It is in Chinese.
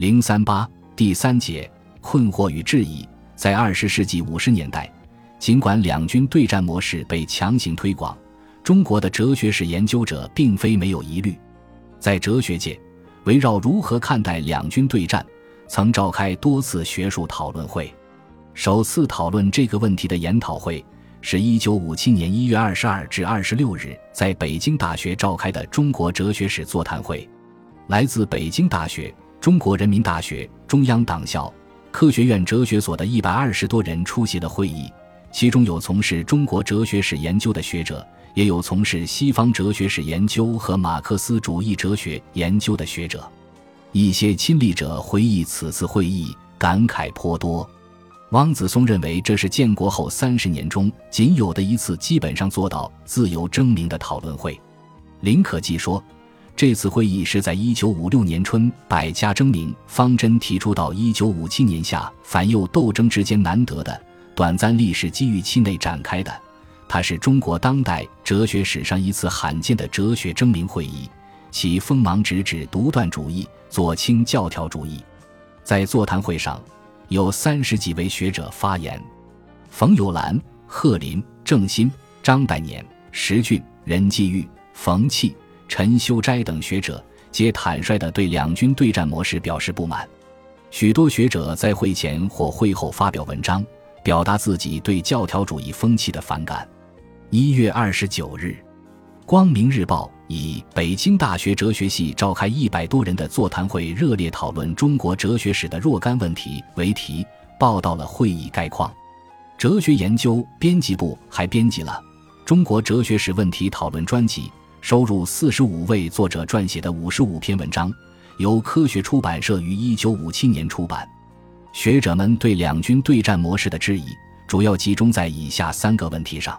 零三八第三节困惑与质疑。在二十世纪五十年代，尽管两军对战模式被强行推广，中国的哲学史研究者并非没有疑虑。在哲学界，围绕如何看待两军对战，曾召开多次学术讨论会。首次讨论这个问题的研讨会，是一九五七年一月二十二至二十六日在北京大学召开的中国哲学史座谈会。来自北京大学。中国人民大学、中央党校、科学院哲学所的一百二十多人出席了会议，其中有从事中国哲学史研究的学者，也有从事西方哲学史研究和马克思主义哲学研究的学者。一些亲历者回忆此次会议，感慨颇多。汪子松认为，这是建国后三十年中仅有的一次基本上做到自由争鸣的讨论会。林可季说。这次会议是在一九五六年春百家争鸣方针提出到一九五七年夏反右斗争之间难得的短暂历史机遇期内展开的。它是中国当代哲学史上一次罕见的哲学争鸣会议，其锋芒直指独断主义、左倾教条主义。在座谈会上，有三十几位学者发言，冯友兰、贺林、郑新、张岱年、石俊、任继玉、冯契。陈修斋等学者皆坦率地对两军对战模式表示不满，许多学者在会前或会后发表文章，表达自己对教条主义风气的反感。一月二十九日，《光明日报》以“北京大学哲学系召开一百多人的座谈会，热烈讨论中国哲学史的若干问题”为题，报道了会议概况。哲学研究编辑部还编辑了《中国哲学史问题讨论专辑》。收入四十五位作者撰写的五十五篇文章，由科学出版社于一九五七年出版。学者们对两军对战模式的质疑，主要集中在以下三个问题上：